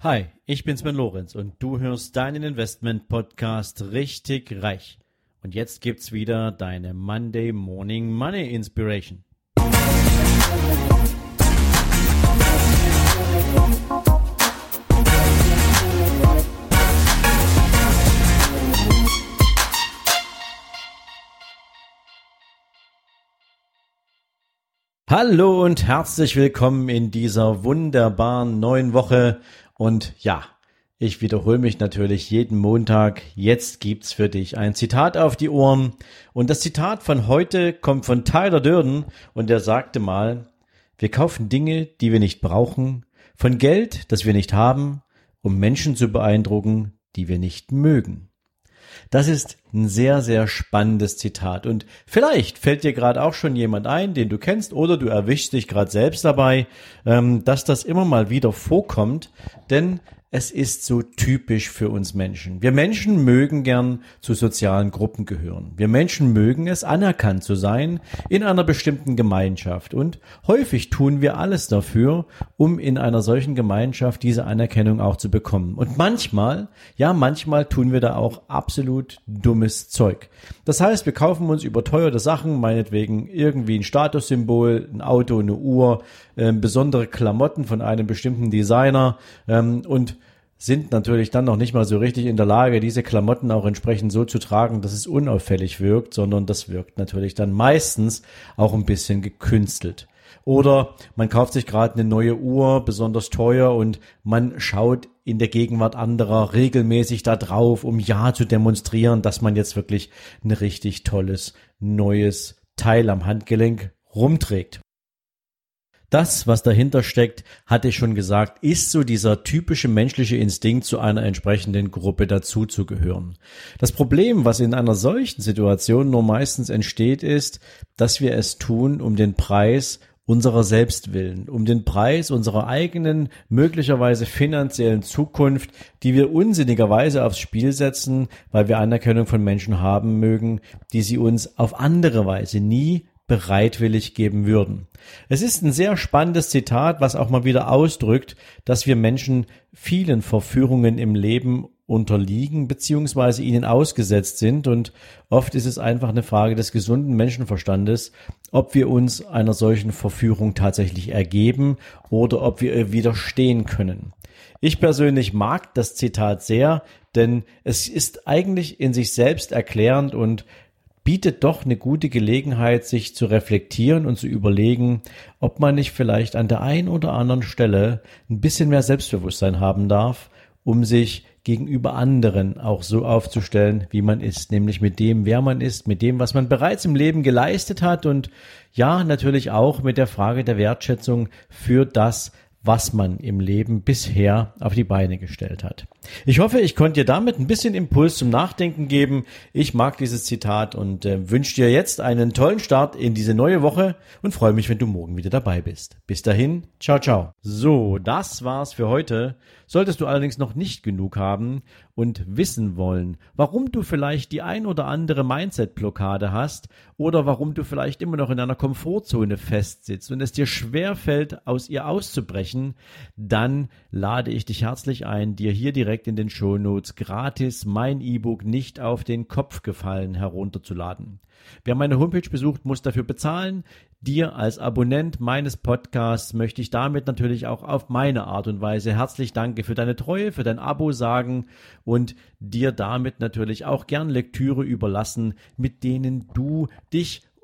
Hi, ich bin Sven Lorenz und du hörst deinen Investment Podcast richtig reich. Und jetzt gibt's wieder deine Monday Morning Money Inspiration. Hallo und herzlich willkommen in dieser wunderbaren neuen Woche. Und ja, ich wiederhole mich natürlich jeden Montag. Jetzt gibt's für dich ein Zitat auf die Ohren. Und das Zitat von heute kommt von Tyler Durden und der sagte mal, wir kaufen Dinge, die wir nicht brauchen, von Geld, das wir nicht haben, um Menschen zu beeindrucken, die wir nicht mögen. Das ist ein sehr, sehr spannendes Zitat. Und vielleicht fällt dir gerade auch schon jemand ein, den du kennst, oder du erwischst dich gerade selbst dabei, ähm, dass das immer mal wieder vorkommt. Denn es ist so typisch für uns Menschen. Wir Menschen mögen gern zu sozialen Gruppen gehören. Wir Menschen mögen es, anerkannt zu sein in einer bestimmten Gemeinschaft. Und häufig tun wir alles dafür, um in einer solchen Gemeinschaft diese Anerkennung auch zu bekommen. Und manchmal, ja, manchmal tun wir da auch absolut dummes Zeug. Das heißt, wir kaufen uns überteuerte Sachen, meinetwegen irgendwie ein Statussymbol, ein Auto, eine Uhr, äh, besondere Klamotten von einem bestimmten Designer ähm, und sind natürlich dann noch nicht mal so richtig in der Lage, diese Klamotten auch entsprechend so zu tragen, dass es unauffällig wirkt, sondern das wirkt natürlich dann meistens auch ein bisschen gekünstelt. Oder man kauft sich gerade eine neue Uhr, besonders teuer, und man schaut in der Gegenwart anderer regelmäßig da drauf, um ja zu demonstrieren, dass man jetzt wirklich ein richtig tolles neues Teil am Handgelenk rumträgt. Das, was dahinter steckt, hatte ich schon gesagt, ist so dieser typische menschliche Instinkt, zu einer entsprechenden Gruppe dazuzugehören. Das Problem, was in einer solchen Situation nur meistens entsteht, ist, dass wir es tun, um den Preis unserer selbst willen, um den Preis unserer eigenen, möglicherweise finanziellen Zukunft, die wir unsinnigerweise aufs Spiel setzen, weil wir Anerkennung von Menschen haben mögen, die sie uns auf andere Weise nie bereitwillig geben würden. Es ist ein sehr spannendes Zitat, was auch mal wieder ausdrückt, dass wir Menschen vielen Verführungen im Leben unterliegen beziehungsweise ihnen ausgesetzt sind und oft ist es einfach eine Frage des gesunden Menschenverstandes, ob wir uns einer solchen Verführung tatsächlich ergeben oder ob wir widerstehen können. Ich persönlich mag das Zitat sehr, denn es ist eigentlich in sich selbst erklärend und bietet doch eine gute Gelegenheit, sich zu reflektieren und zu überlegen, ob man nicht vielleicht an der einen oder anderen Stelle ein bisschen mehr Selbstbewusstsein haben darf, um sich gegenüber anderen auch so aufzustellen, wie man ist, nämlich mit dem, wer man ist, mit dem, was man bereits im Leben geleistet hat und ja, natürlich auch mit der Frage der Wertschätzung für das, was man im Leben bisher auf die Beine gestellt hat. Ich hoffe, ich konnte dir damit ein bisschen Impuls zum Nachdenken geben. Ich mag dieses Zitat und äh, wünsche dir jetzt einen tollen Start in diese neue Woche und freue mich, wenn du morgen wieder dabei bist. Bis dahin, ciao, ciao. So, das war's für heute. Solltest du allerdings noch nicht genug haben und wissen wollen, warum du vielleicht die ein oder andere Mindset-Blockade hast oder warum du vielleicht immer noch in einer Komfortzone festsitzt und es dir schwerfällt, aus ihr auszubrechen, dann lade ich dich herzlich ein, dir hier direkt in den Shownotes gratis mein E-Book nicht auf den Kopf gefallen herunterzuladen. Wer meine Homepage besucht, muss dafür bezahlen. Dir als Abonnent meines Podcasts möchte ich damit natürlich auch auf meine Art und Weise herzlich danke für deine Treue, für dein Abo sagen und dir damit natürlich auch gern Lektüre überlassen, mit denen du dich